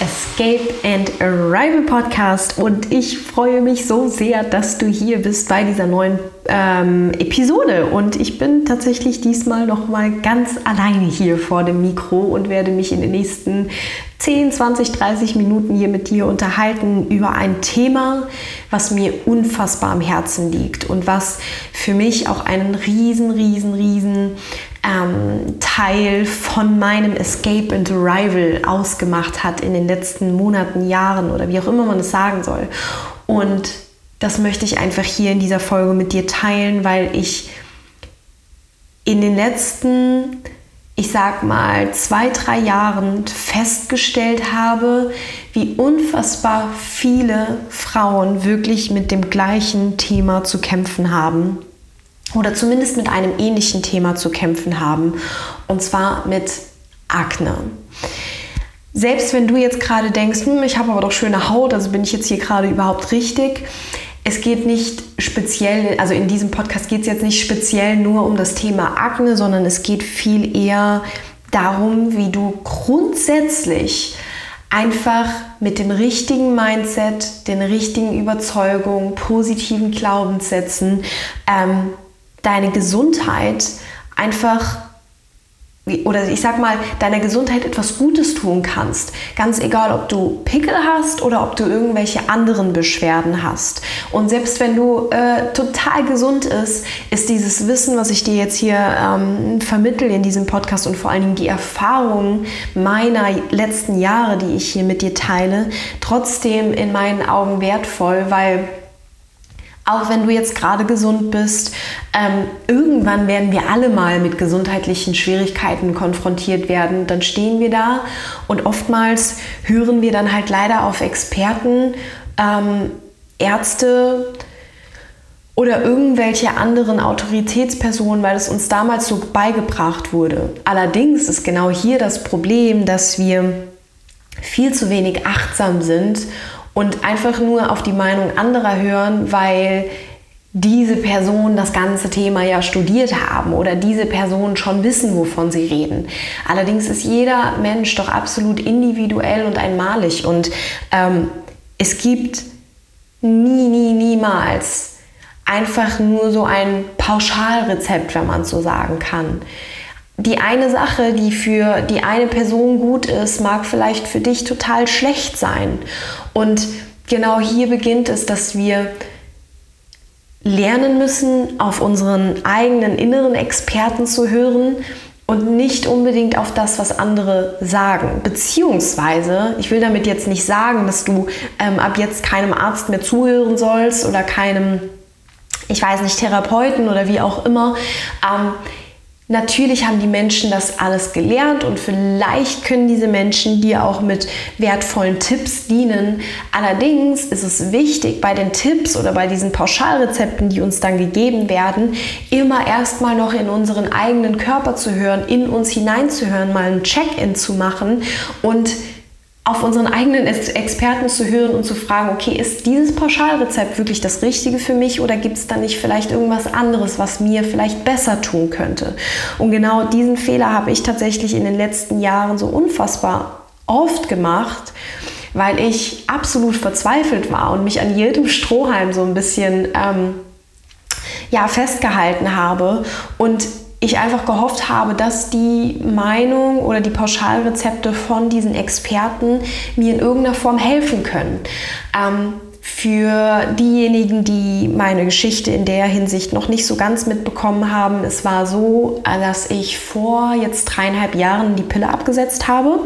Escape and Arrival Podcast. Und ich freue mich so sehr, dass du hier bist bei dieser neuen ähm, Episode. Und ich bin tatsächlich diesmal noch mal ganz alleine hier vor dem Mikro und werde mich in den nächsten 10, 20, 30 Minuten hier mit dir unterhalten über ein Thema, was mir unfassbar am Herzen liegt und was für mich auch einen riesen, riesen, riesen ähm, Teil von meinem Escape and Arrival ausgemacht hat in den letzten Monaten, Jahren oder wie auch immer man es sagen soll. Und das möchte ich einfach hier in dieser Folge mit dir teilen, weil ich in den letzten, ich sag mal, zwei, drei Jahren festgestellt habe, wie unfassbar viele Frauen wirklich mit dem gleichen Thema zu kämpfen haben oder zumindest mit einem ähnlichen Thema zu kämpfen haben, und zwar mit Akne. Selbst wenn du jetzt gerade denkst, hm, ich habe aber doch schöne Haut, also bin ich jetzt hier gerade überhaupt richtig. Es geht nicht speziell, also in diesem Podcast geht es jetzt nicht speziell nur um das Thema Akne, sondern es geht viel eher darum, wie du grundsätzlich einfach mit dem richtigen Mindset, den richtigen Überzeugungen, positiven Glaubenssätzen ähm, deine Gesundheit einfach oder ich sag mal, deiner Gesundheit etwas Gutes tun kannst. Ganz egal, ob du Pickel hast oder ob du irgendwelche anderen Beschwerden hast. Und selbst wenn du äh, total gesund ist, ist dieses Wissen, was ich dir jetzt hier ähm, vermittel in diesem Podcast und vor allen Dingen die Erfahrungen meiner letzten Jahre, die ich hier mit dir teile, trotzdem in meinen Augen wertvoll, weil auch wenn du jetzt gerade gesund bist, ähm, irgendwann werden wir alle mal mit gesundheitlichen Schwierigkeiten konfrontiert werden. Dann stehen wir da und oftmals hören wir dann halt leider auf Experten, ähm, Ärzte oder irgendwelche anderen Autoritätspersonen, weil es uns damals so beigebracht wurde. Allerdings ist genau hier das Problem, dass wir viel zu wenig achtsam sind und einfach nur auf die Meinung anderer hören, weil diese Personen das ganze Thema ja studiert haben oder diese Personen schon wissen, wovon sie reden. Allerdings ist jeder Mensch doch absolut individuell und einmalig und ähm, es gibt nie, nie, niemals einfach nur so ein Pauschalrezept, wenn man so sagen kann. Die eine Sache, die für die eine Person gut ist, mag vielleicht für dich total schlecht sein. Und genau hier beginnt es, dass wir lernen müssen, auf unseren eigenen inneren Experten zu hören und nicht unbedingt auf das, was andere sagen. Beziehungsweise, ich will damit jetzt nicht sagen, dass du ähm, ab jetzt keinem Arzt mehr zuhören sollst oder keinem, ich weiß nicht, Therapeuten oder wie auch immer. Ähm, Natürlich haben die Menschen das alles gelernt und vielleicht können diese Menschen dir auch mit wertvollen Tipps dienen. Allerdings ist es wichtig, bei den Tipps oder bei diesen Pauschalrezepten, die uns dann gegeben werden, immer erstmal noch in unseren eigenen Körper zu hören, in uns hineinzuhören, mal ein Check-in zu machen und auf unseren eigenen Experten zu hören und zu fragen, okay, ist dieses Pauschalrezept wirklich das Richtige für mich oder gibt es da nicht vielleicht irgendwas anderes, was mir vielleicht besser tun könnte? Und genau diesen Fehler habe ich tatsächlich in den letzten Jahren so unfassbar oft gemacht, weil ich absolut verzweifelt war und mich an jedem Strohhalm so ein bisschen ähm, ja, festgehalten habe und ich einfach gehofft habe, dass die Meinung oder die Pauschalrezepte von diesen Experten mir in irgendeiner Form helfen können. Ähm, für diejenigen, die meine Geschichte in der Hinsicht noch nicht so ganz mitbekommen haben, es war so, dass ich vor jetzt dreieinhalb Jahren die Pille abgesetzt habe.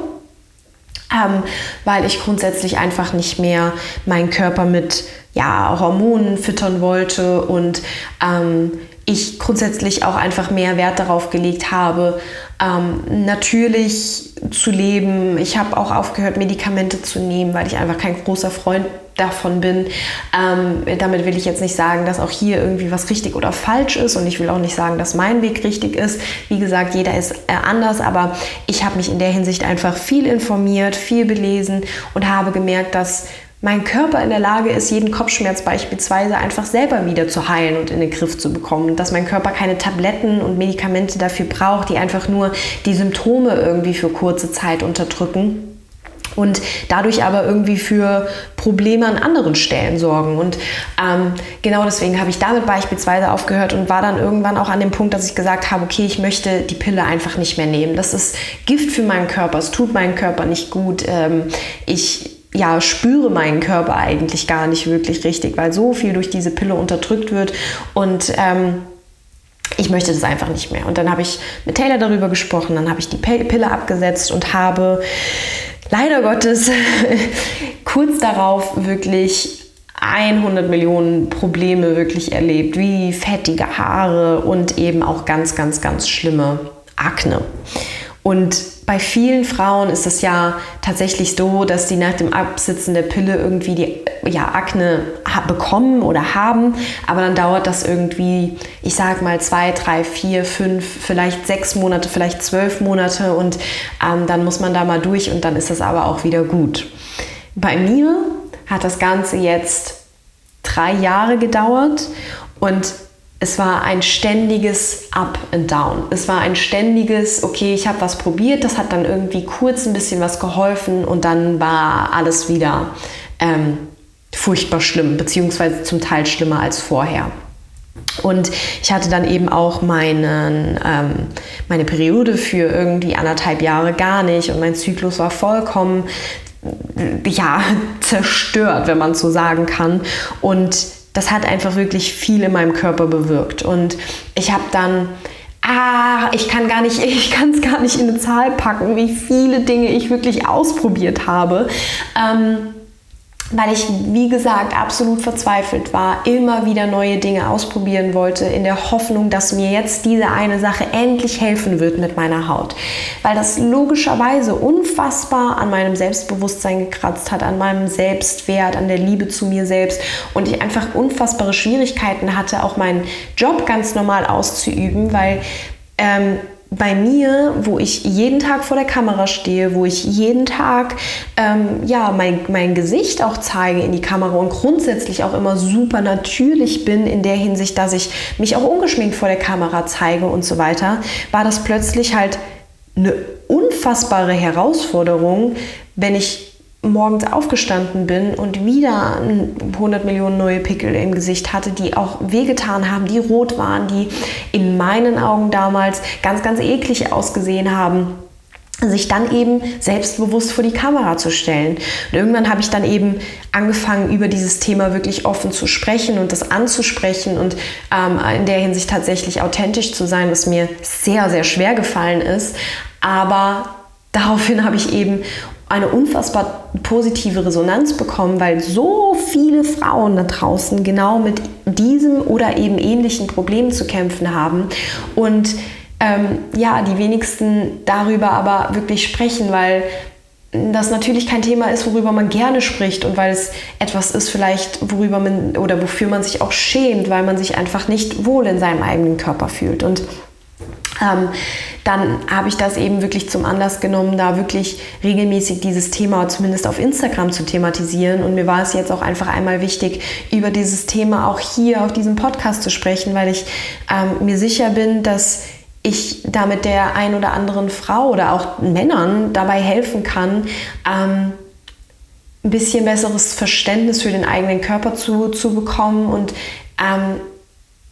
Ähm, weil ich grundsätzlich einfach nicht mehr meinen Körper mit ja, Hormonen füttern wollte und ähm, ich grundsätzlich auch einfach mehr Wert darauf gelegt habe, ähm, natürlich zu leben. Ich habe auch aufgehört, Medikamente zu nehmen, weil ich einfach kein großer Freund davon bin. Ähm, damit will ich jetzt nicht sagen, dass auch hier irgendwie was richtig oder falsch ist und ich will auch nicht sagen, dass mein Weg richtig ist. Wie gesagt, jeder ist äh, anders, aber ich habe mich in der Hinsicht einfach viel informiert, viel belesen und habe gemerkt, dass mein Körper in der Lage ist, jeden Kopfschmerz beispielsweise einfach selber wieder zu heilen und in den Griff zu bekommen. Dass mein Körper keine Tabletten und Medikamente dafür braucht, die einfach nur die Symptome irgendwie für kurze Zeit unterdrücken und dadurch aber irgendwie für Probleme an anderen Stellen sorgen. Und ähm, genau deswegen habe ich damit beispielsweise aufgehört und war dann irgendwann auch an dem Punkt, dass ich gesagt habe, okay, ich möchte die Pille einfach nicht mehr nehmen. Das ist Gift für meinen Körper, es tut meinen Körper nicht gut. Ähm, ich ja, spüre meinen Körper eigentlich gar nicht wirklich richtig, weil so viel durch diese Pille unterdrückt wird und ähm, ich möchte das einfach nicht mehr. Und dann habe ich mit Taylor darüber gesprochen, dann habe ich die Pille abgesetzt und habe leider Gottes kurz darauf wirklich 100 Millionen Probleme wirklich erlebt, wie fettige Haare und eben auch ganz, ganz, ganz schlimme Akne. Und bei vielen Frauen ist es ja tatsächlich so, dass sie nach dem Absitzen der Pille irgendwie die ja, Akne bekommen oder haben. Aber dann dauert das irgendwie, ich sag mal, zwei, drei, vier, fünf, vielleicht sechs Monate, vielleicht zwölf Monate. Und ähm, dann muss man da mal durch und dann ist das aber auch wieder gut. Bei mir hat das Ganze jetzt drei Jahre gedauert und es war ein ständiges Up and Down. Es war ein ständiges, okay, ich habe was probiert, das hat dann irgendwie kurz ein bisschen was geholfen und dann war alles wieder ähm, furchtbar schlimm, beziehungsweise zum Teil schlimmer als vorher. Und ich hatte dann eben auch meinen, ähm, meine Periode für irgendwie anderthalb Jahre gar nicht und mein Zyklus war vollkommen ja, zerstört, wenn man so sagen kann. Und das hat einfach wirklich viel in meinem Körper bewirkt. Und ich habe dann ah, ich kann gar nicht, ich kann es gar nicht in eine Zahl packen, wie viele Dinge ich wirklich ausprobiert habe. Ähm, weil ich, wie gesagt, absolut verzweifelt war, immer wieder neue Dinge ausprobieren wollte, in der Hoffnung, dass mir jetzt diese eine Sache endlich helfen wird mit meiner Haut. Weil das logischerweise unfassbar an meinem Selbstbewusstsein gekratzt hat, an meinem Selbstwert, an der Liebe zu mir selbst und ich einfach unfassbare Schwierigkeiten hatte, auch meinen Job ganz normal auszuüben, weil ähm, bei mir, wo ich jeden Tag vor der Kamera stehe, wo ich jeden Tag ähm, ja, mein, mein Gesicht auch zeige in die Kamera und grundsätzlich auch immer super natürlich bin in der Hinsicht, dass ich mich auch ungeschminkt vor der Kamera zeige und so weiter, war das plötzlich halt eine unfassbare Herausforderung, wenn ich morgens aufgestanden bin und wieder 100 Millionen neue Pickel im Gesicht hatte, die auch wehgetan haben, die rot waren, die in meinen Augen damals ganz, ganz eklig ausgesehen haben sich dann eben selbstbewusst vor die Kamera zu stellen. Und irgendwann habe ich dann eben angefangen, über dieses Thema wirklich offen zu sprechen und das anzusprechen und ähm, in der Hinsicht tatsächlich authentisch zu sein, was mir sehr, sehr schwer gefallen ist. Aber daraufhin habe ich eben eine unfassbar positive Resonanz bekommen, weil so viele Frauen da draußen genau mit diesem oder eben ähnlichen Problemen zu kämpfen haben und ähm, ja, die wenigsten darüber aber wirklich sprechen, weil das natürlich kein Thema ist, worüber man gerne spricht und weil es etwas ist vielleicht, worüber man oder wofür man sich auch schämt, weil man sich einfach nicht wohl in seinem eigenen Körper fühlt. Und ähm, dann habe ich das eben wirklich zum Anlass genommen, da wirklich regelmäßig dieses Thema zumindest auf Instagram zu thematisieren. Und mir war es jetzt auch einfach einmal wichtig, über dieses Thema auch hier auf diesem Podcast zu sprechen, weil ich ähm, mir sicher bin, dass ich damit der ein oder anderen Frau oder auch Männern dabei helfen kann, ähm, ein bisschen besseres Verständnis für den eigenen Körper zu, zu bekommen und ähm,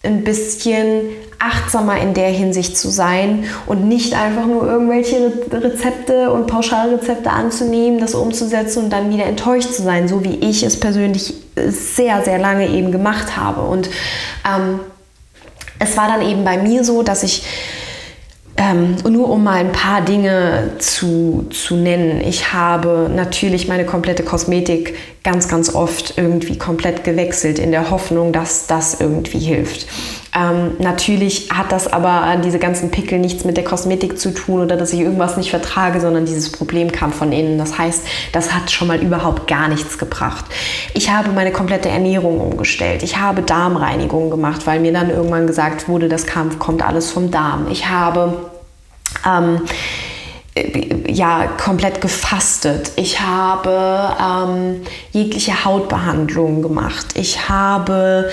ein bisschen achtsamer in der Hinsicht zu sein und nicht einfach nur irgendwelche Rezepte und Pauschalrezepte anzunehmen, das umzusetzen und dann wieder enttäuscht zu sein, so wie ich es persönlich sehr, sehr lange eben gemacht habe. Und ähm, es war dann eben bei mir so, dass ich ähm, nur um mal ein paar Dinge zu, zu nennen. Ich habe natürlich meine komplette Kosmetik ganz, ganz oft irgendwie komplett gewechselt in der Hoffnung, dass das irgendwie hilft. Ähm, natürlich hat das aber diese ganzen Pickel nichts mit der Kosmetik zu tun oder dass ich irgendwas nicht vertrage, sondern dieses Problem kam von innen. Das heißt, das hat schon mal überhaupt gar nichts gebracht. Ich habe meine komplette Ernährung umgestellt. Ich habe Darmreinigung gemacht, weil mir dann irgendwann gesagt wurde, das kam, kommt alles vom Darm. Ich habe ähm, ja, komplett gefastet. Ich habe ähm, jegliche Hautbehandlungen gemacht. Ich habe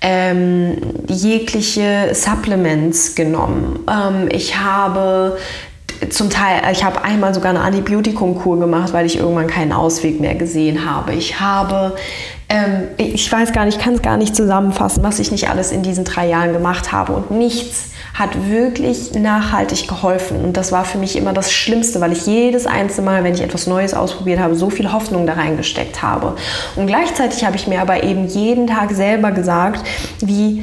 ähm, jegliche Supplements genommen. Ähm, ich habe zum Teil, ich habe einmal sogar eine Antibiotikumkur gemacht, weil ich irgendwann keinen Ausweg mehr gesehen habe. Ich habe, ähm, ich weiß gar nicht, kann es gar nicht zusammenfassen, was ich nicht alles in diesen drei Jahren gemacht habe und nichts hat wirklich nachhaltig geholfen. Und das war für mich immer das Schlimmste, weil ich jedes einzelne Mal, wenn ich etwas Neues ausprobiert habe, so viel Hoffnung da reingesteckt habe. Und gleichzeitig habe ich mir aber eben jeden Tag selber gesagt, wie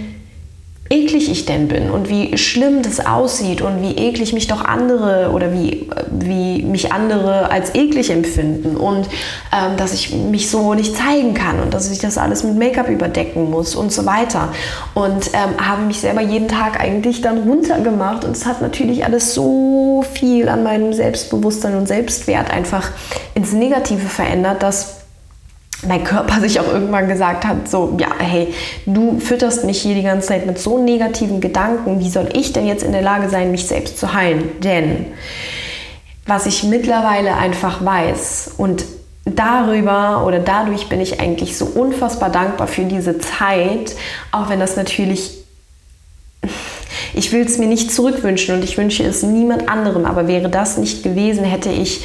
eklig ich denn bin und wie schlimm das aussieht und wie eklig mich doch andere oder wie, wie mich andere als eklig empfinden und ähm, dass ich mich so nicht zeigen kann und dass ich das alles mit Make-up überdecken muss und so weiter. Und ähm, habe mich selber jeden Tag eigentlich dann runtergemacht und es hat natürlich alles so viel an meinem Selbstbewusstsein und Selbstwert einfach ins Negative verändert, dass mein Körper sich auch irgendwann gesagt hat, so, ja, hey, du fütterst mich hier die ganze Zeit mit so negativen Gedanken, wie soll ich denn jetzt in der Lage sein, mich selbst zu heilen? Denn was ich mittlerweile einfach weiß und darüber oder dadurch bin ich eigentlich so unfassbar dankbar für diese Zeit, auch wenn das natürlich ich will es mir nicht zurückwünschen und ich wünsche es niemand anderem, aber wäre das nicht gewesen, hätte ich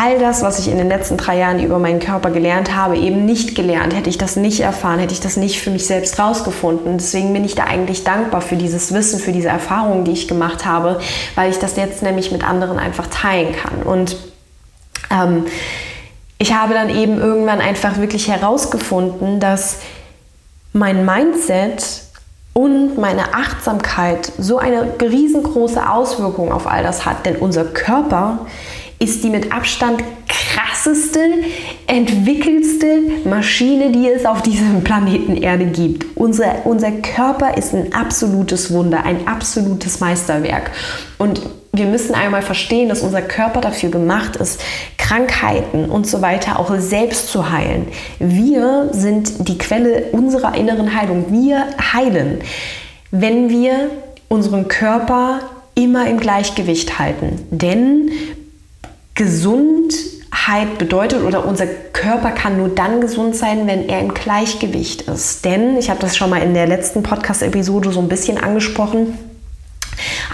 all das, was ich in den letzten drei Jahren über meinen Körper gelernt habe, eben nicht gelernt. Hätte ich das nicht erfahren, hätte ich das nicht für mich selbst rausgefunden. Deswegen bin ich da eigentlich dankbar für dieses Wissen, für diese Erfahrungen, die ich gemacht habe, weil ich das jetzt nämlich mit anderen einfach teilen kann. Und ähm, ich habe dann eben irgendwann einfach wirklich herausgefunden, dass mein Mindset und meine Achtsamkeit so eine riesengroße Auswirkung auf all das hat. Denn unser Körper ist die mit Abstand krasseste, entwickelste Maschine, die es auf diesem Planeten Erde gibt. Unser, unser Körper ist ein absolutes Wunder, ein absolutes Meisterwerk. Und wir müssen einmal verstehen, dass unser Körper dafür gemacht ist, Krankheiten und so weiter auch selbst zu heilen. Wir sind die Quelle unserer inneren Heilung. Wir heilen, wenn wir unseren Körper immer im Gleichgewicht halten. Denn Gesundheit bedeutet oder unser Körper kann nur dann gesund sein, wenn er im Gleichgewicht ist. Denn, ich habe das schon mal in der letzten Podcast-Episode so ein bisschen angesprochen,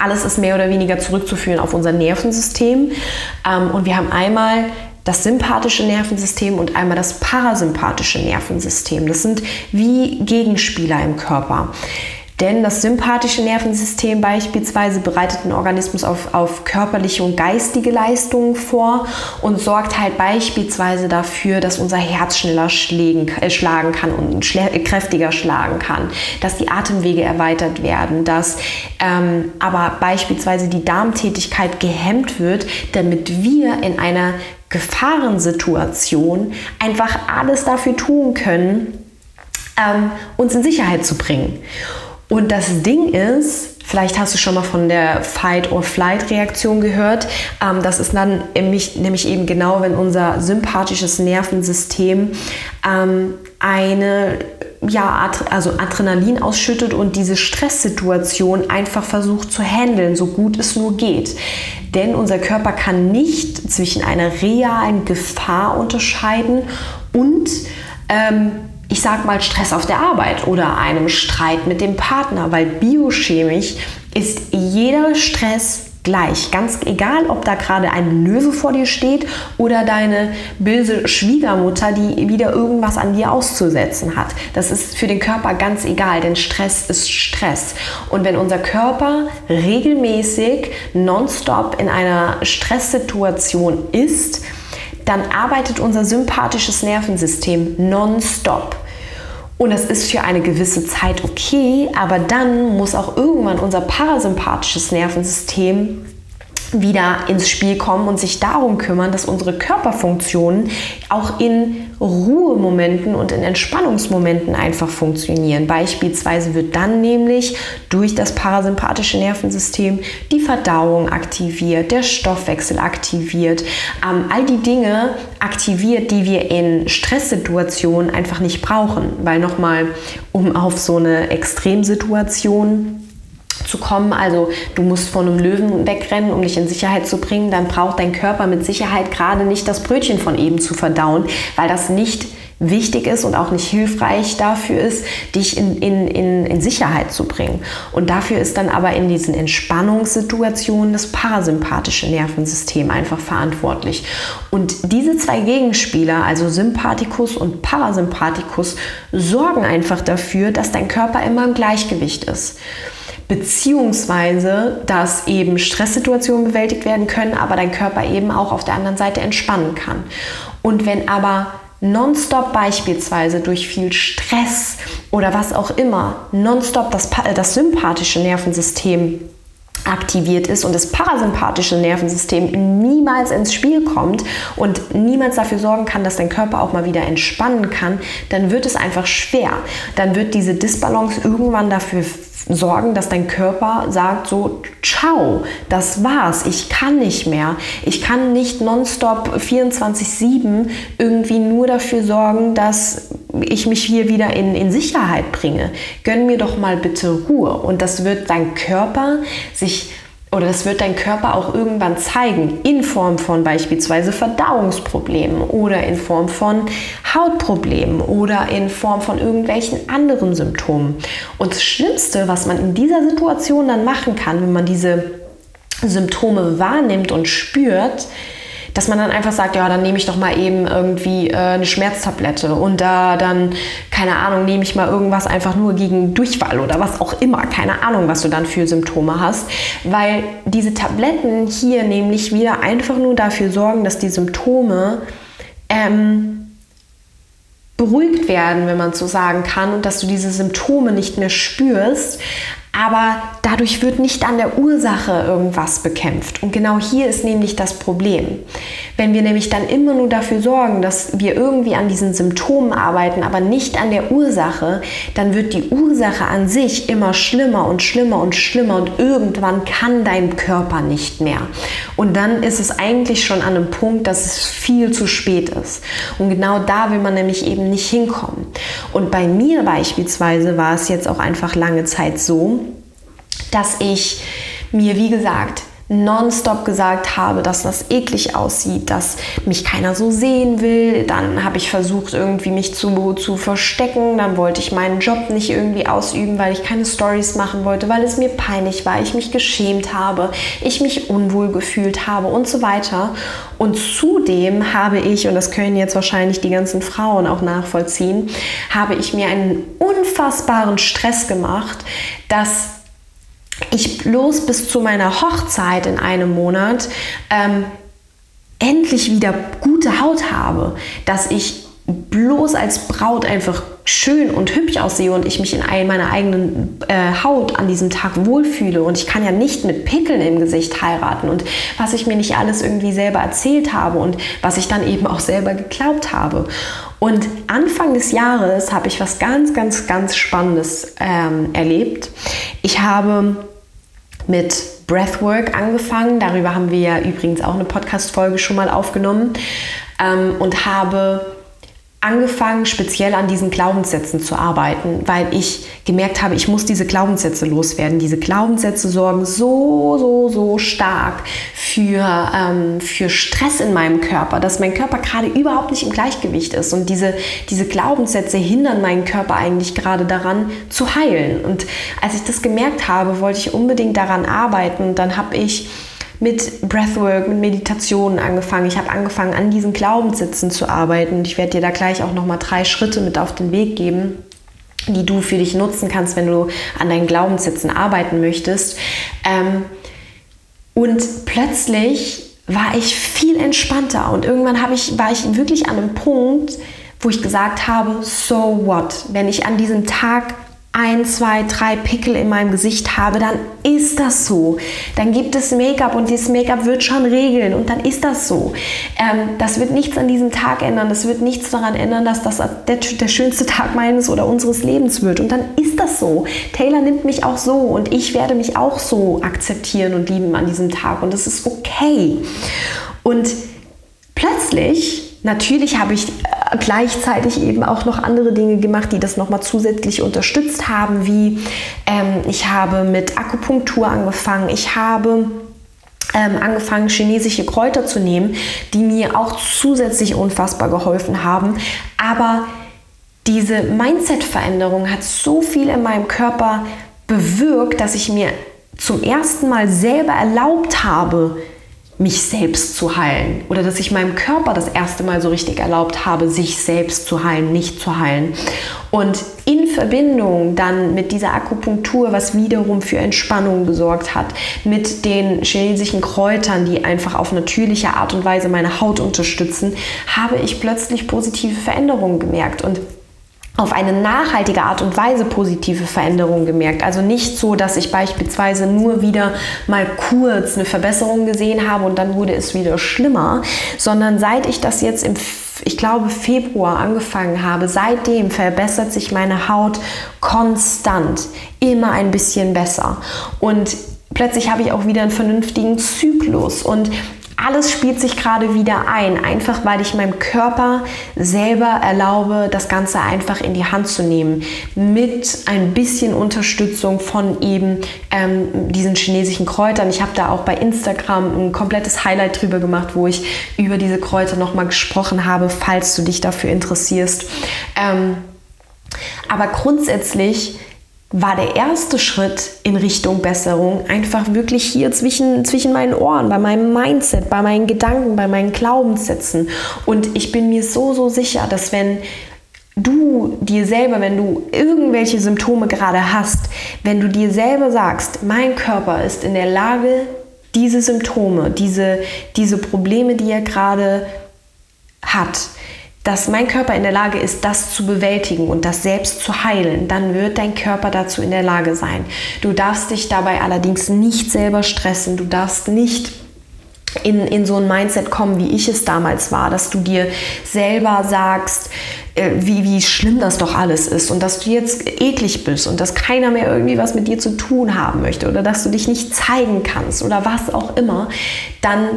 alles ist mehr oder weniger zurückzuführen auf unser Nervensystem. Ähm, und wir haben einmal das sympathische Nervensystem und einmal das parasympathische Nervensystem. Das sind wie Gegenspieler im Körper. Denn das sympathische Nervensystem beispielsweise bereitet den Organismus auf, auf körperliche und geistige Leistungen vor und sorgt halt beispielsweise dafür, dass unser Herz schneller schlägen, äh, schlagen kann und schlä kräftiger schlagen kann, dass die Atemwege erweitert werden, dass ähm, aber beispielsweise die Darmtätigkeit gehemmt wird, damit wir in einer Gefahrensituation einfach alles dafür tun können, ähm, uns in Sicherheit zu bringen. Und das Ding ist, vielleicht hast du schon mal von der Fight-or-Flight-Reaktion gehört. Ähm, das ist dann nämlich, nämlich, eben genau, wenn unser sympathisches Nervensystem ähm, eine ja, also Adrenalin ausschüttet und diese Stresssituation einfach versucht zu handeln, so gut es nur geht. Denn unser Körper kann nicht zwischen einer realen Gefahr unterscheiden und ähm, ich sag mal, Stress auf der Arbeit oder einem Streit mit dem Partner, weil biochemisch ist jeder Stress gleich. Ganz egal, ob da gerade ein Löwe vor dir steht oder deine böse Schwiegermutter, die wieder irgendwas an dir auszusetzen hat. Das ist für den Körper ganz egal, denn Stress ist Stress. Und wenn unser Körper regelmäßig nonstop in einer Stresssituation ist, dann arbeitet unser sympathisches Nervensystem nonstop. Und das ist für eine gewisse Zeit okay, aber dann muss auch irgendwann unser parasympathisches Nervensystem wieder ins Spiel kommen und sich darum kümmern, dass unsere Körperfunktionen auch in Ruhemomenten und in Entspannungsmomenten einfach funktionieren. Beispielsweise wird dann nämlich durch das parasympathische Nervensystem die Verdauung aktiviert, der Stoffwechsel aktiviert, ähm, all die Dinge aktiviert, die wir in Stresssituationen einfach nicht brauchen. Weil nochmal, um auf so eine Extremsituation zu kommen. Also du musst von einem Löwen wegrennen, um dich in Sicherheit zu bringen. Dann braucht dein Körper mit Sicherheit gerade nicht das Brötchen von eben zu verdauen, weil das nicht wichtig ist und auch nicht hilfreich dafür ist, dich in, in, in, in Sicherheit zu bringen. Und dafür ist dann aber in diesen Entspannungssituationen das parasympathische Nervensystem einfach verantwortlich. Und diese zwei Gegenspieler, also Sympathikus und Parasympathikus, sorgen einfach dafür, dass dein Körper immer im Gleichgewicht ist beziehungsweise dass eben Stresssituationen bewältigt werden können, aber dein Körper eben auch auf der anderen Seite entspannen kann. Und wenn aber nonstop beispielsweise durch viel Stress oder was auch immer nonstop das, das sympathische Nervensystem aktiviert ist und das parasympathische Nervensystem niemals ins Spiel kommt und niemals dafür sorgen kann, dass dein Körper auch mal wieder entspannen kann, dann wird es einfach schwer. Dann wird diese Disbalance irgendwann dafür sorgen, dass dein Körper sagt so, ciao, das war's, ich kann nicht mehr. Ich kann nicht nonstop 24-7 irgendwie nur dafür sorgen, dass ich mich hier wieder in, in Sicherheit bringe. Gönn mir doch mal bitte Ruhe. Und das wird dein Körper sich oder das wird dein Körper auch irgendwann zeigen, in Form von beispielsweise Verdauungsproblemen oder in Form von Hautproblemen oder in Form von irgendwelchen anderen Symptomen. Und das Schlimmste, was man in dieser Situation dann machen kann, wenn man diese Symptome wahrnimmt und spürt, dass man dann einfach sagt, ja, dann nehme ich doch mal eben irgendwie äh, eine Schmerztablette und da dann, keine Ahnung, nehme ich mal irgendwas einfach nur gegen Durchfall oder was auch immer, keine Ahnung, was du dann für Symptome hast, weil diese Tabletten hier nämlich wieder einfach nur dafür sorgen, dass die Symptome ähm, beruhigt werden, wenn man so sagen kann, und dass du diese Symptome nicht mehr spürst, aber dadurch wird nicht an der Ursache irgendwas bekämpft. Und genau hier ist nämlich das Problem. Wenn wir nämlich dann immer nur dafür sorgen, dass wir irgendwie an diesen Symptomen arbeiten, aber nicht an der Ursache, dann wird die Ursache an sich immer schlimmer und schlimmer und schlimmer und irgendwann kann dein Körper nicht mehr. Und dann ist es eigentlich schon an einem Punkt, dass es viel zu spät ist. Und genau da will man nämlich eben nicht hinkommen. Und bei mir beispielsweise war es jetzt auch einfach lange Zeit so, dass ich mir, wie gesagt, nonstop gesagt habe, dass das eklig aussieht, dass mich keiner so sehen will. Dann habe ich versucht, irgendwie mich zu, zu verstecken. Dann wollte ich meinen Job nicht irgendwie ausüben, weil ich keine Stories machen wollte, weil es mir peinlich war, ich mich geschämt habe, ich mich unwohl gefühlt habe und so weiter. Und zudem habe ich, und das können jetzt wahrscheinlich die ganzen Frauen auch nachvollziehen, habe ich mir einen unfassbaren Stress gemacht, dass ich bloß bis zu meiner Hochzeit in einem Monat ähm, endlich wieder gute Haut habe, dass ich bloß als Braut einfach schön und hübsch aussehe und ich mich in meiner eigenen äh, Haut an diesem Tag wohlfühle und ich kann ja nicht mit Pickeln im Gesicht heiraten und was ich mir nicht alles irgendwie selber erzählt habe und was ich dann eben auch selber geglaubt habe. Und Anfang des Jahres habe ich was ganz, ganz, ganz Spannendes ähm, erlebt. Ich habe mit Breathwork angefangen. Darüber haben wir ja übrigens auch eine Podcast-Folge schon mal aufgenommen. Ähm, und habe angefangen, speziell an diesen Glaubenssätzen zu arbeiten, weil ich gemerkt habe, ich muss diese Glaubenssätze loswerden. Diese Glaubenssätze sorgen so, so, so stark für, ähm, für Stress in meinem Körper, dass mein Körper gerade überhaupt nicht im Gleichgewicht ist. Und diese, diese Glaubenssätze hindern meinen Körper eigentlich gerade daran zu heilen. Und als ich das gemerkt habe, wollte ich unbedingt daran arbeiten. Und dann habe ich mit Breathwork, mit Meditationen angefangen. Ich habe angefangen, an diesen Glaubenssätzen zu arbeiten. Und ich werde dir da gleich auch nochmal drei Schritte mit auf den Weg geben, die du für dich nutzen kannst, wenn du an deinen Glaubenssätzen arbeiten möchtest. Ähm, und plötzlich war ich viel entspannter und irgendwann ich, war ich wirklich an einem Punkt, wo ich gesagt habe, so what, wenn ich an diesem Tag ein, zwei, drei Pickel in meinem Gesicht habe, dann ist das so. Dann gibt es Make-up und dieses Make-up wird schon regeln und dann ist das so. Ähm, das wird nichts an diesem Tag ändern. Das wird nichts daran ändern, dass das der, der schönste Tag meines oder unseres Lebens wird. Und dann ist das so. Taylor nimmt mich auch so und ich werde mich auch so akzeptieren und lieben an diesem Tag und das ist okay. Und plötzlich, natürlich habe ich gleichzeitig eben auch noch andere Dinge gemacht, die das nochmal zusätzlich unterstützt haben, wie ähm, ich habe mit Akupunktur angefangen, ich habe ähm, angefangen, chinesische Kräuter zu nehmen, die mir auch zusätzlich unfassbar geholfen haben. Aber diese Mindset-Veränderung hat so viel in meinem Körper bewirkt, dass ich mir zum ersten Mal selber erlaubt habe, mich selbst zu heilen oder dass ich meinem Körper das erste Mal so richtig erlaubt habe, sich selbst zu heilen, nicht zu heilen. Und in Verbindung dann mit dieser Akupunktur, was wiederum für Entspannung gesorgt hat, mit den chinesischen Kräutern, die einfach auf natürliche Art und Weise meine Haut unterstützen, habe ich plötzlich positive Veränderungen gemerkt und auf eine nachhaltige Art und Weise positive Veränderungen gemerkt. Also nicht so, dass ich beispielsweise nur wieder mal kurz eine Verbesserung gesehen habe und dann wurde es wieder schlimmer, sondern seit ich das jetzt im, ich glaube, Februar angefangen habe, seitdem verbessert sich meine Haut konstant, immer ein bisschen besser. Und plötzlich habe ich auch wieder einen vernünftigen Zyklus und alles spielt sich gerade wieder ein, einfach weil ich meinem Körper selber erlaube, das Ganze einfach in die Hand zu nehmen, mit ein bisschen Unterstützung von eben ähm, diesen chinesischen Kräutern. Ich habe da auch bei Instagram ein komplettes Highlight drüber gemacht, wo ich über diese Kräuter nochmal gesprochen habe, falls du dich dafür interessierst. Ähm, aber grundsätzlich war der erste Schritt in Richtung Besserung einfach wirklich hier zwischen, zwischen meinen Ohren, bei meinem Mindset, bei meinen Gedanken, bei meinen Glaubenssätzen. Und ich bin mir so, so sicher, dass wenn du dir selber, wenn du irgendwelche Symptome gerade hast, wenn du dir selber sagst, mein Körper ist in der Lage, diese Symptome, diese, diese Probleme, die er gerade hat, dass mein Körper in der Lage ist, das zu bewältigen und das selbst zu heilen, dann wird dein Körper dazu in der Lage sein. Du darfst dich dabei allerdings nicht selber stressen, du darfst nicht in, in so ein Mindset kommen, wie ich es damals war, dass du dir selber sagst, äh, wie, wie schlimm das doch alles ist und dass du jetzt eklig bist und dass keiner mehr irgendwie was mit dir zu tun haben möchte oder dass du dich nicht zeigen kannst oder was auch immer, dann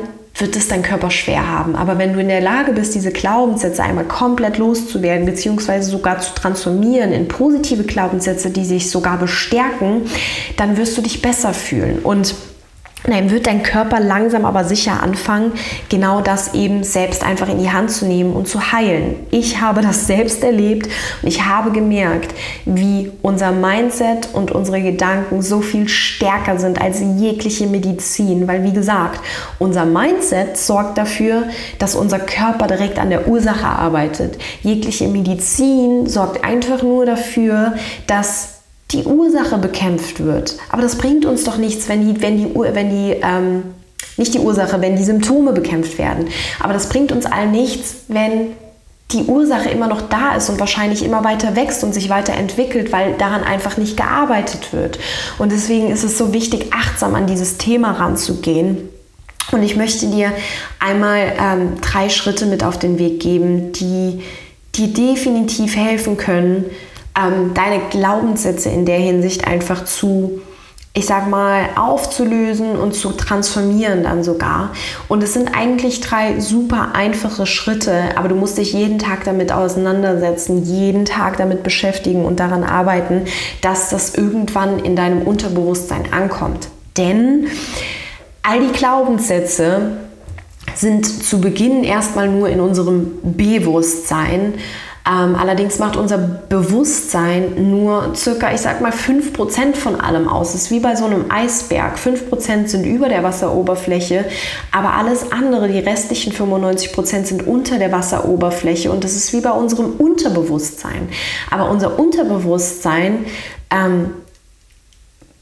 wird es dein Körper schwer haben. Aber wenn du in der Lage bist, diese Glaubenssätze einmal komplett loszuwerden, beziehungsweise sogar zu transformieren in positive Glaubenssätze, die sich sogar bestärken, dann wirst du dich besser fühlen. Und dann wird dein Körper langsam aber sicher anfangen, genau das eben selbst einfach in die Hand zu nehmen und zu heilen. Ich habe das selbst erlebt und ich habe gemerkt, wie unser Mindset und unsere Gedanken so viel stärker sind als jegliche Medizin, weil wie gesagt, unser Mindset sorgt dafür, dass unser Körper direkt an der Ursache arbeitet. Jegliche Medizin sorgt einfach nur dafür, dass die Ursache bekämpft wird. Aber das bringt uns doch nichts, wenn die, wenn die, wenn die ähm, nicht die Ursache, wenn die Symptome bekämpft werden. Aber das bringt uns allen nichts, wenn die Ursache immer noch da ist und wahrscheinlich immer weiter wächst und sich weiterentwickelt, weil daran einfach nicht gearbeitet wird. Und deswegen ist es so wichtig, achtsam an dieses Thema ranzugehen. Und ich möchte dir einmal ähm, drei Schritte mit auf den Weg geben, die dir definitiv helfen können, ähm, deine Glaubenssätze in der Hinsicht einfach zu, ich sag mal, aufzulösen und zu transformieren dann sogar. Und es sind eigentlich drei super einfache Schritte, aber du musst dich jeden Tag damit auseinandersetzen, jeden Tag damit beschäftigen und daran arbeiten, dass das irgendwann in deinem Unterbewusstsein ankommt. Denn all die Glaubenssätze sind zu Beginn erstmal nur in unserem Bewusstsein ähm, allerdings macht unser Bewusstsein nur circa, ich sag mal, 5% von allem aus. Es ist wie bei so einem Eisberg. 5% sind über der Wasseroberfläche, aber alles andere, die restlichen 95% sind unter der Wasseroberfläche und das ist wie bei unserem Unterbewusstsein. Aber unser Unterbewusstsein ähm,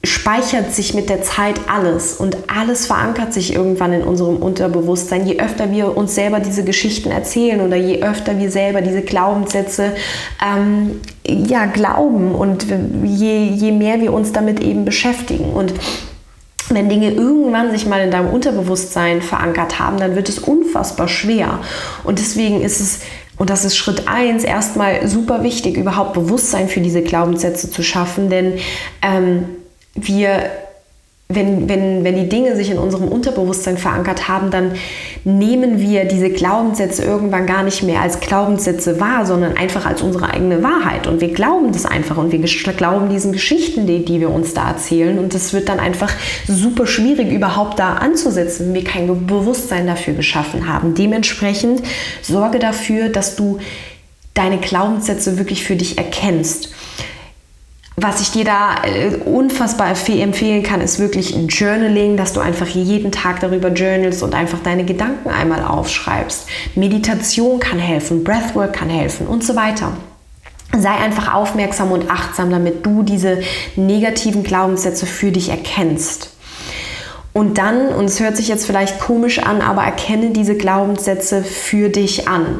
speichert sich mit der Zeit alles und alles verankert sich irgendwann in unserem Unterbewusstsein. Je öfter wir uns selber diese Geschichten erzählen oder je öfter wir selber diese Glaubenssätze ähm, ja, glauben und je, je mehr wir uns damit eben beschäftigen. Und wenn Dinge irgendwann sich mal in deinem Unterbewusstsein verankert haben, dann wird es unfassbar schwer. Und deswegen ist es und das ist Schritt eins erstmal super wichtig, überhaupt Bewusstsein für diese Glaubenssätze zu schaffen, denn ähm, wir wenn, wenn, wenn die Dinge sich in unserem Unterbewusstsein verankert haben, dann nehmen wir diese Glaubenssätze irgendwann gar nicht mehr als Glaubenssätze wahr, sondern einfach als unsere eigene Wahrheit. Und wir glauben das einfach und wir glauben diesen Geschichten, die, die wir uns da erzählen. Und es wird dann einfach super schwierig, überhaupt da anzusetzen, wenn wir kein Bewusstsein dafür geschaffen haben. Dementsprechend sorge dafür, dass du deine Glaubenssätze wirklich für dich erkennst was ich dir da äh, unfassbar empfehlen kann, ist wirklich ein Journaling, dass du einfach jeden Tag darüber journalst und einfach deine Gedanken einmal aufschreibst. Meditation kann helfen, Breathwork kann helfen und so weiter. Sei einfach aufmerksam und achtsam, damit du diese negativen Glaubenssätze für dich erkennst. Und dann, und es hört sich jetzt vielleicht komisch an, aber erkenne diese Glaubenssätze für dich an.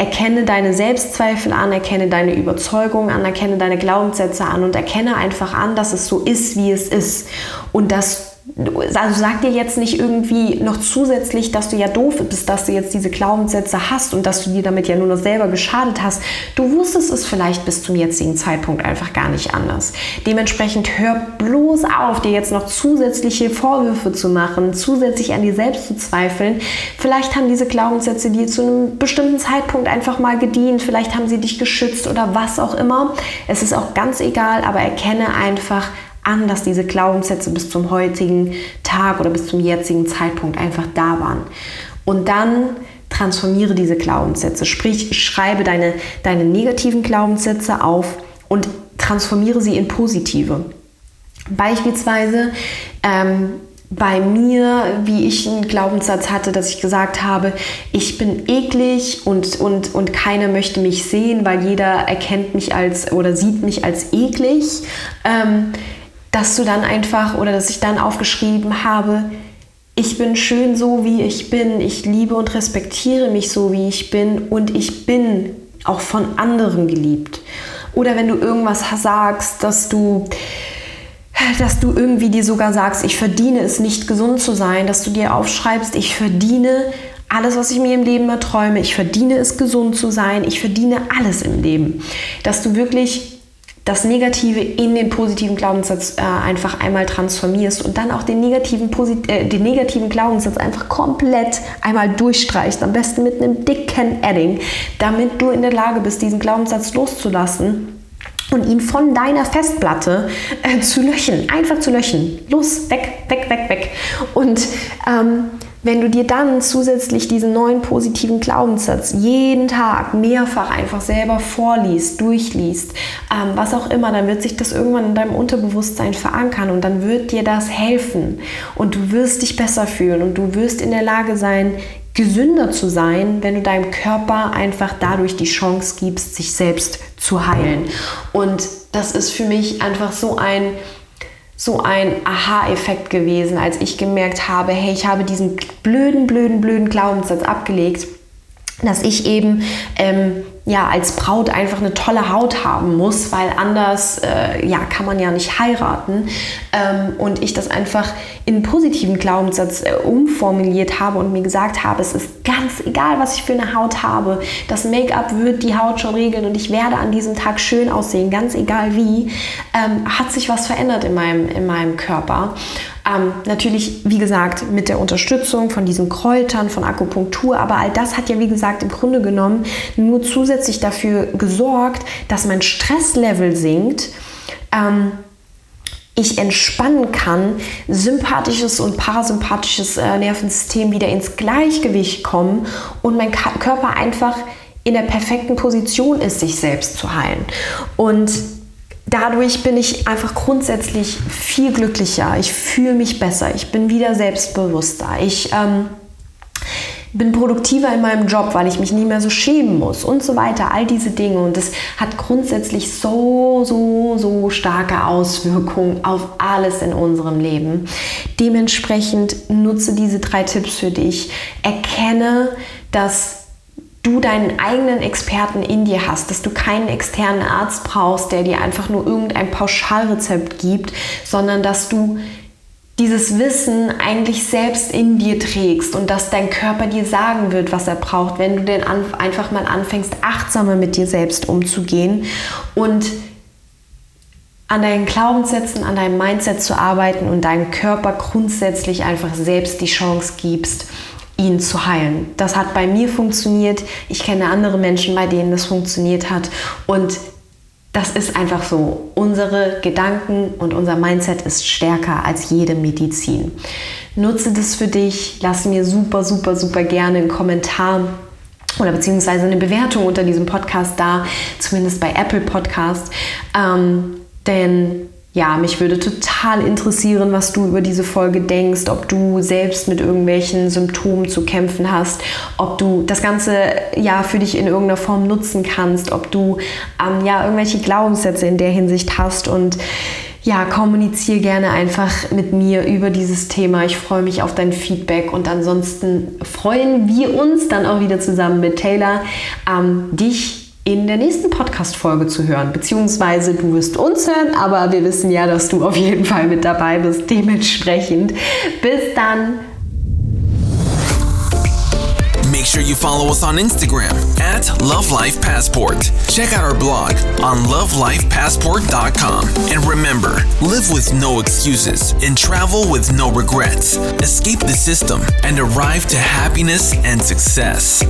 Erkenne deine Selbstzweifel an, erkenne deine Überzeugungen an, erkenne deine Glaubenssätze an und erkenne einfach an, dass es so ist, wie es ist. Und dass also sag dir jetzt nicht irgendwie noch zusätzlich, dass du ja doof bist, dass du jetzt diese Glaubenssätze hast und dass du dir damit ja nur noch selber geschadet hast. Du wusstest es vielleicht bis zum jetzigen Zeitpunkt einfach gar nicht anders. Dementsprechend hör bloß auf, dir jetzt noch zusätzliche Vorwürfe zu machen, zusätzlich an dir selbst zu zweifeln. Vielleicht haben diese Glaubenssätze dir zu einem bestimmten Zeitpunkt einfach mal gedient, vielleicht haben sie dich geschützt oder was auch immer. Es ist auch ganz egal, aber erkenne einfach, an, dass diese Glaubenssätze bis zum heutigen Tag oder bis zum jetzigen Zeitpunkt einfach da waren. Und dann transformiere diese Glaubenssätze, sprich schreibe deine, deine negativen Glaubenssätze auf und transformiere sie in positive. Beispielsweise ähm, bei mir, wie ich einen Glaubenssatz hatte, dass ich gesagt habe, ich bin eklig und, und, und keiner möchte mich sehen, weil jeder erkennt mich als oder sieht mich als eklig. Ähm, dass du dann einfach oder dass ich dann aufgeschrieben habe, ich bin schön so, wie ich bin, ich liebe und respektiere mich so, wie ich bin und ich bin auch von anderen geliebt. Oder wenn du irgendwas sagst, dass du dass du irgendwie dir sogar sagst, ich verdiene es nicht gesund zu sein, dass du dir aufschreibst, ich verdiene alles, was ich mir im Leben erträume, ich verdiene es gesund zu sein, ich verdiene alles im Leben. Dass du wirklich das Negative in den positiven Glaubenssatz äh, einfach einmal transformierst und dann auch den negativen, äh, den negativen Glaubenssatz einfach komplett einmal durchstreichst, am besten mit einem dicken Edding, damit du in der Lage bist, diesen Glaubenssatz loszulassen und ihn von deiner Festplatte äh, zu löschen, einfach zu löschen. Los, weg, weg, weg, weg. Und ähm, wenn du dir dann zusätzlich diesen neuen positiven Glaubenssatz jeden Tag mehrfach einfach selber vorliest, durchliest, ähm, was auch immer, dann wird sich das irgendwann in deinem Unterbewusstsein verankern und dann wird dir das helfen und du wirst dich besser fühlen und du wirst in der Lage sein, gesünder zu sein, wenn du deinem Körper einfach dadurch die Chance gibst, sich selbst zu heilen. Und das ist für mich einfach so ein so ein Aha-Effekt gewesen, als ich gemerkt habe, hey, ich habe diesen blöden, blöden, blöden Glaubenssatz abgelegt, dass ich eben ähm, ja, als Braut einfach eine tolle Haut haben muss, weil anders äh, ja, kann man ja nicht heiraten. Ähm, und ich das einfach in einen positiven Glaubenssatz äh, umformuliert habe und mir gesagt habe, es ist ganz egal, was ich für eine Haut habe. Das Make-up wird die Haut schon regeln und ich werde an diesem Tag schön aussehen, ganz egal wie, ähm, hat sich was verändert in meinem, in meinem Körper. Ähm, natürlich, wie gesagt, mit der Unterstützung von diesen Kräutern, von Akupunktur, aber all das hat ja, wie gesagt, im Grunde genommen nur zusätzlich dafür gesorgt, dass mein Stresslevel sinkt. Ähm, ich entspannen kann, sympathisches und parasympathisches äh, Nervensystem wieder ins Gleichgewicht kommen und mein Körper einfach in der perfekten Position ist, sich selbst zu heilen. Und dadurch bin ich einfach grundsätzlich viel glücklicher. Ich fühle mich besser. Ich bin wieder selbstbewusster. Ich ähm, bin produktiver in meinem Job, weil ich mich nie mehr so schämen muss und so weiter. All diese Dinge. Und das hat grundsätzlich so, so, so starke Auswirkungen auf alles in unserem Leben. Dementsprechend nutze diese drei Tipps für dich. Erkenne, dass du deinen eigenen Experten in dir hast, dass du keinen externen Arzt brauchst, der dir einfach nur irgendein Pauschalrezept gibt, sondern dass du dieses Wissen eigentlich selbst in dir trägst und dass dein Körper dir sagen wird, was er braucht, wenn du denn einfach mal anfängst, achtsamer mit dir selbst umzugehen und an deinen Glaubenssätzen, an deinem Mindset zu arbeiten und deinem Körper grundsätzlich einfach selbst die Chance gibst, ihn zu heilen. Das hat bei mir funktioniert. Ich kenne andere Menschen, bei denen das funktioniert hat. Und das ist einfach so. Unsere Gedanken und unser Mindset ist stärker als jede Medizin. Nutze das für dich. Lass mir super, super, super gerne einen Kommentar oder beziehungsweise eine Bewertung unter diesem Podcast da, zumindest bei Apple Podcast. Ähm, denn ja, mich würde total interessieren, was du über diese Folge denkst, ob du selbst mit irgendwelchen Symptomen zu kämpfen hast, ob du das Ganze ja für dich in irgendeiner Form nutzen kannst, ob du ähm, ja irgendwelche Glaubenssätze in der Hinsicht hast und ja, kommuniziere gerne einfach mit mir über dieses Thema. Ich freue mich auf dein Feedback und ansonsten freuen wir uns dann auch wieder zusammen mit Taylor, ähm, dich in der nächsten Podcast-Folge zu hören. Beziehungsweise du wirst uns hören, aber wir wissen ja, dass du auf jeden Fall mit dabei bist. Dementsprechend bis dann. Make sure you follow us on Instagram at Love. Check out our blog on lovelifepassport.com. And remember, live with no excuses and travel with no regrets. Escape the system and arrive to happiness and success.